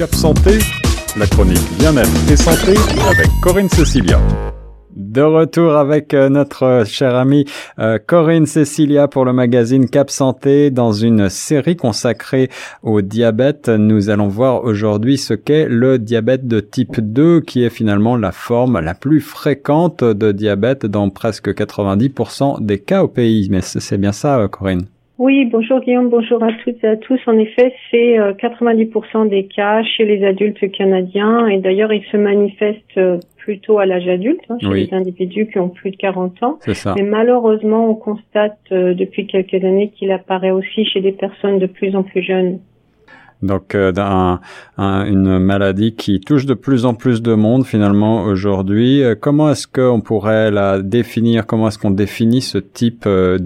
Cap Santé, la chronique bien-être et santé avec Corinne Cecilia. De retour avec euh, notre chère amie euh, Corinne Cecilia pour le magazine Cap Santé dans une série consacrée au diabète. Nous allons voir aujourd'hui ce qu'est le diabète de type 2 qui est finalement la forme la plus fréquente de diabète dans presque 90% des cas au pays. Mais c'est bien ça, euh, Corinne? Oui, bonjour Guillaume, bonjour à toutes et à tous. En effet, c'est 90% des cas chez les adultes canadiens et d'ailleurs, ils se manifestent plutôt à l'âge adulte, hein, chez les individus qui ont plus de 40 ans. Ça. Mais malheureusement, on constate euh, depuis quelques années qu'il apparaît aussi chez des personnes de plus en plus jeunes. Donc euh, une maladie qui touche de plus en plus de monde finalement aujourd'hui. Euh, comment est-ce qu'on pourrait la définir? Comment est-ce qu'on définit ce type de,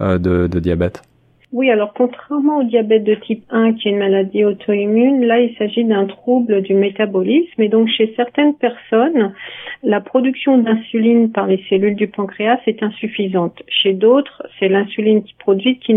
de, de diabète? Oui, alors contrairement au diabète de type 1 qui est une maladie auto-immune, là il s'agit d'un trouble du métabolisme et donc chez certaines personnes, la production d'insuline par les cellules du pancréas est insuffisante. Chez d'autres, c'est l'insuline qui produit qui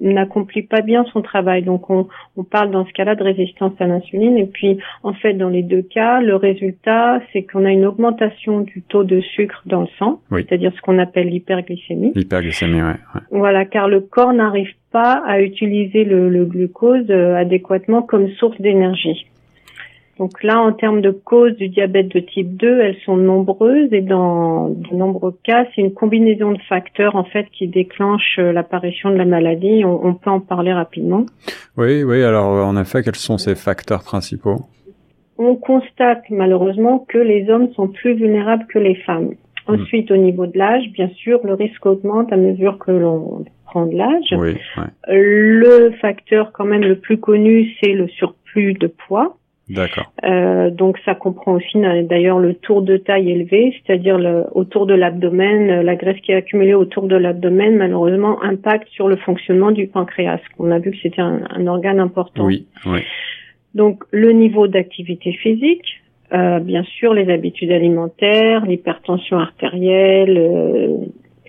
n'accomplit pas bien son travail. Donc on, on parle dans ce cas-là de résistance à l'insuline et puis en fait dans les deux cas, le résultat c'est qu'on a une augmentation du taux de sucre dans le sang, c'est-à-dire ce qu'on appelle l'hyperglycémie. L'hyperglycémie, ouais. Voilà, car le corps n'arrive pas à utiliser le, glucose euh, adéquatement comme source d'énergie. Donc là, en termes de causes du diabète de type 2, elles sont nombreuses et dans de nombreux cas, c'est une combinaison de facteurs en fait qui déclenche euh, l'apparition de la maladie. On, peut en parler rapidement. Oui, oui. Alors en effet, quels sont ces facteurs principaux? On constate malheureusement que les hommes sont plus vulnérables que les femmes. Hmm. Ensuite, au niveau de l'âge, bien sûr, le risque augmente à mesure que l'on de l'âge. Oui, Le facteur quand même le plus connu, c'est le surplus de poids. D'accord. Euh, donc ça comprend aussi d'ailleurs le tour de taille élevé, c'est-à-dire autour de l'abdomen, la graisse qui est accumulée autour de l'abdomen, malheureusement, impacte sur le fonctionnement du pancréas. On a vu que c'était un, organe important. Oui, oui. Donc le niveau d'activité physique, euh, bien sûr les habitudes alimentaires, l'hypertension artérielle, euh,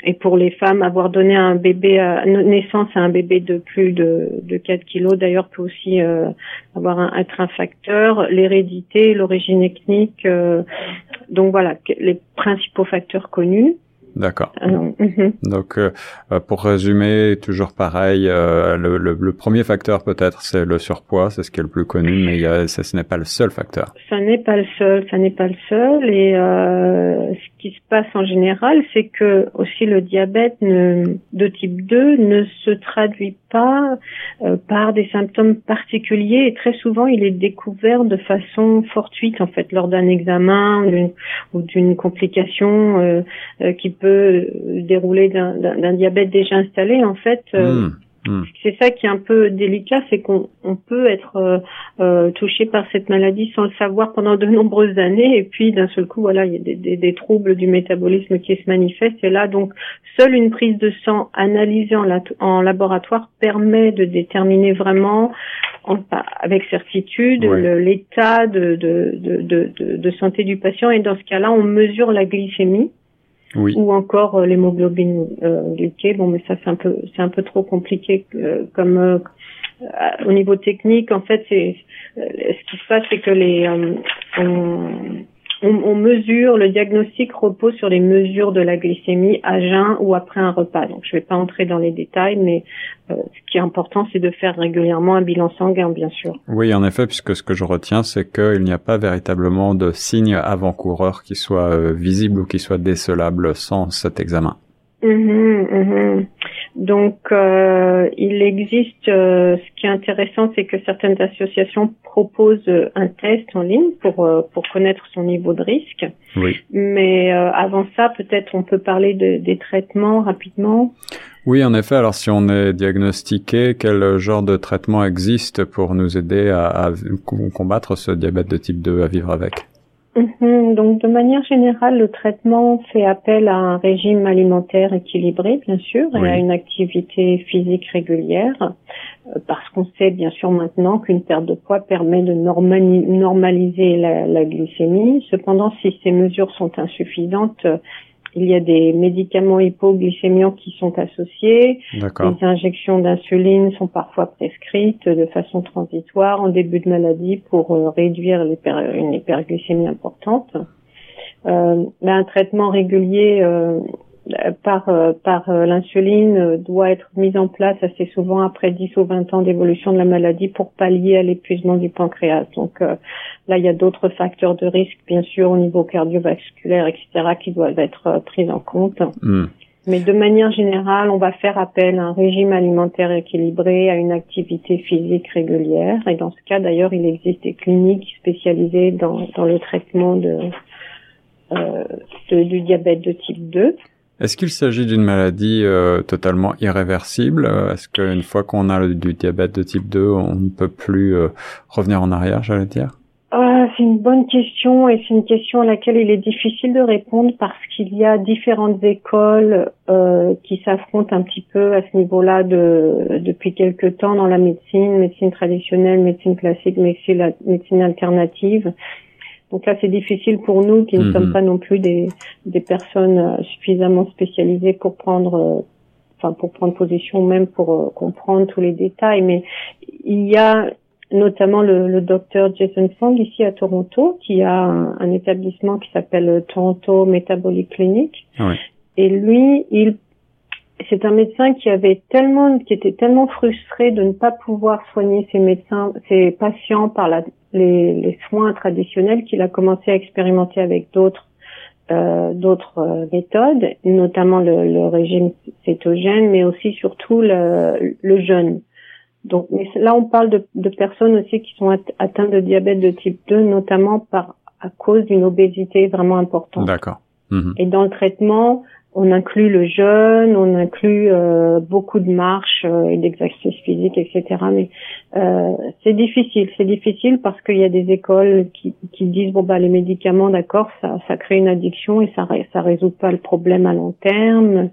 et pour les femmes, avoir donné un bébé à naissance à un bébé de plus de, de 4 kilos, d'ailleurs, peut aussi euh, avoir un, être un facteur. L'hérédité, l'origine ethnique, euh, donc voilà, les principaux facteurs connus. D'accord. Ah mhm. Donc, euh, euh, pour résumer, toujours pareil, euh, le, le, le, premier facteur peut-être c'est le surpoids, c'est ce qui est le plus connu, mais il y a, ça, ce n'est pas le seul facteur. Ça n'est pas le seul, ça n'est pas le seul. Et euh, ce qui se passe en général, c'est que aussi le diabète ne, de type 2 ne se traduit pas euh, par des symptômes particuliers et très souvent il est découvert de façon fortuite en fait lors d'un examen ou d'une complication euh, euh, qui peut dérouler d'un diabète déjà installé en fait. Hmm. Hmm. C'est ça qui est un peu délicat, c'est qu'on peut être euh, euh, touché par cette maladie sans le savoir pendant de nombreuses années, et puis d'un seul coup, voilà, il y a des, des, troubles du métabolisme qui se manifestent. Et là, donc, seule une prise de sang analysée en, en laboratoire permet de déterminer vraiment, avec certitude, l'état de, de, de, de santé du patient. Et dans ce cas-là, on mesure la glycémie ou encore euh, l'hémoglobine euh, glyquée. Bon, mais ça c'est un peu c'est un peu trop compliqué euh, comme euh, au niveau technique. En fait, c'est ce qui se passe, c'est que les on, on, mesure, le diagnostic repose sur les mesures de la glycémie à jeun ou après un repas. Donc, je ne vais pas entrer dans les détails, mais euh, ce qui est important, c'est de faire régulièrement un bilan sanguin, bien sûr. Oui, en effet, puisque ce que je retiens, c'est qu'il n'y a pas véritablement de signe avant-coureur qui soit euh, visible ou qui soit décelable sans cet examen. Mhm, mhm. Donc, euh, il existe, euh, ce qui est intéressant, c'est que certaines associations proposent un test en ligne pour euh, pour connaître son niveau de risque. Oui. Mais avant ça, peut-être on peut parler de, des traitements rapidement. Oui, en effet. Alors, si on est diagnostiqué, quel genre de traitement existe pour nous aider à, à combattre ce diabète de type 2, à vivre avec? Mhm. donc de manière générale, le traitement fait appel à un régime alimentaire équilibré, bien sûr, et à une activité physique régulière, euh, parce qu'on sait bien sûr maintenant qu'une perte de poids permet de normaliser la, la, glycémie. Cependant, si ces mesures sont insuffisantes, il y a des médicaments hypoglycémiants qui sont associés. Les injections d'insuline sont parfois prescrites de façon transitoire en début de maladie pour euh, réduire une hyperglycémie importante. Euh, mais un traitement régulier euh, par euh, par euh, l'insuline euh, doit être mise en place assez souvent après 10 ou 20 ans d'évolution de la maladie pour pallier à l'épuisement du pancréas. Donc là, il y a d'autres facteurs de risque, bien sûr, au niveau cardiovasculaire, etc., qui doivent être pris en compte. Hmm. Mais de manière générale, on va faire appel à un régime alimentaire équilibré, à une activité physique régulière. Et dans ce cas, d'ailleurs, il existe des cliniques spécialisées dans, dans le traitement de, euh, de, du diabète de type 2. Est-ce qu'il s'agit d'une maladie euh, totalement irréversible? Est-ce qu'une fois qu'on a du diabète de type 2, on ne peut plus euh, revenir en arrière, j'allais dire? Euh, C'est une bonne question et c'est une question à laquelle il est difficile de répondre parce qu'il y a différentes écoles euh, qui s'affrontent un petit peu à ce niveau-là de, depuis quelque temps dans la médecine, médecine traditionnelle, médecine classique, médecine alternative. Donc là, c'est difficile pour nous qui ne mhm. sommes pas non plus des, des personnes euh, suffisamment spécialisées pour prendre, euh, enfin pour prendre position, même pour euh, comprendre tous les détails. Mais il y a notamment le, le docteur Jason Fong ici à Toronto, qui a un, établissement qui s'appelle Toronto Metabolic Clinic. Et lui, il c'est un médecin qui avait tellement, qui était tellement frustré de ne pas pouvoir soigner ses médecins, ses patients par la, les, les, soins traditionnels qu'il a commencé à expérimenter avec d'autres euh, d'autres euh, méthodes, notamment le, le, régime cétogène, mais aussi surtout le, le jeûne. Donc mais là, on parle de, de personnes aussi qui sont atteintes de diabète de type 2, notamment par à cause d'une obésité vraiment importante. D'accord. Mhm. Et dans le traitement, on inclut le jeûne, on inclut euh, beaucoup de marches euh, et d'exercices physiques, etc. Mais euh, c'est difficile, c'est difficile parce qu'il y a des écoles qui, qui disent bon bah les médicaments, d'accord, ça, ça crée une addiction et ça ça résout pas le problème à long terme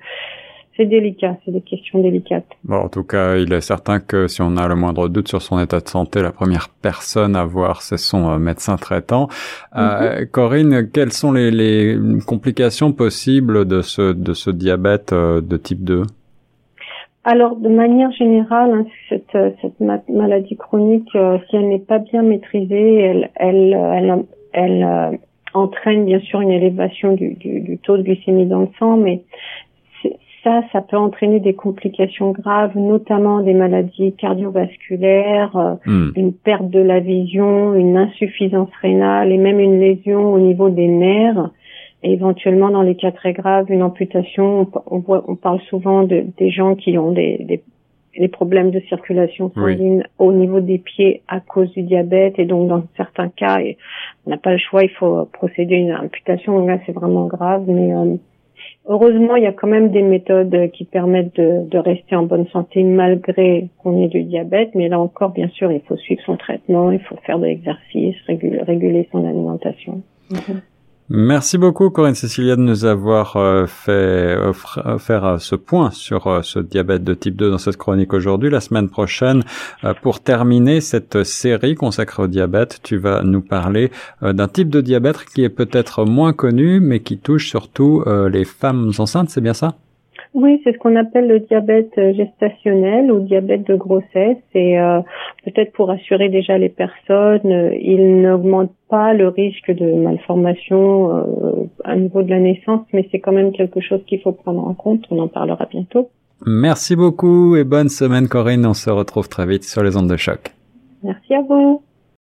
c'est délicat, c'est des questions délicates. Bon, en tout cas, il est certain que si on a le moindre doute sur son état de santé, la première personne à voir, c'est son euh, médecin traitant. Euh, mhm. Corinne, quelles sont les, les, complications possibles de ce, de ce diabète euh, de type 2 alors, de manière générale, hein, cette, cette maladie chronique, si elle n'est pas bien maîtrisée, elle, elle, elle, elle entraîne bien sûr une élévation du, du, du, taux de glycémie dans le sang, mais ça, ça peut entraîner des complications graves, notamment des maladies cardiovasculaires, euh, hmm. une perte de la vision, une insuffisance rénale et même une lésion au niveau des nerfs. Et éventuellement, dans les cas très graves, une amputation. On, on parle souvent de, des gens qui ont des, des, des problèmes de circulation sanguine au niveau des pieds à cause du diabète. Et donc, dans certains cas, on n'a pas le choix, il faut procéder à une amputation. Là, c'est vraiment grave. Mais euh, Heureusement, il y a quand même des méthodes qui permettent de, rester en bonne santé malgré qu'on ait du diabète. Mais là encore, bien sûr, il faut suivre son traitement, il faut faire de l'exercice, réguler, son alimentation. Mhm. Merci beaucoup Corinne Cécilia de nous avoir euh, fait faire euh, ce point sur euh, ce diabète de type 2 dans cette chronique aujourd'hui. La semaine prochaine, pour terminer cette série consacrée au diabète, tu vas nous parler d'un type de diabète qui est peut-être moins connu mais qui touche surtout les femmes enceintes, c'est bien ça? Oui, c'est ce qu'on appelle le diabète euh, gestationnel ou diabète de grossesse. Et euh, peut-être pour assurer déjà les personnes, euh, il n'augmente pas le risque de malformation euh, à niveau de la naissance, mais c'est quand même quelque chose qu'il faut prendre en compte. On en parlera bientôt. Merci beaucoup et bonne semaine Corinne. On se retrouve très vite sur les ondes de choc. Merci à vous.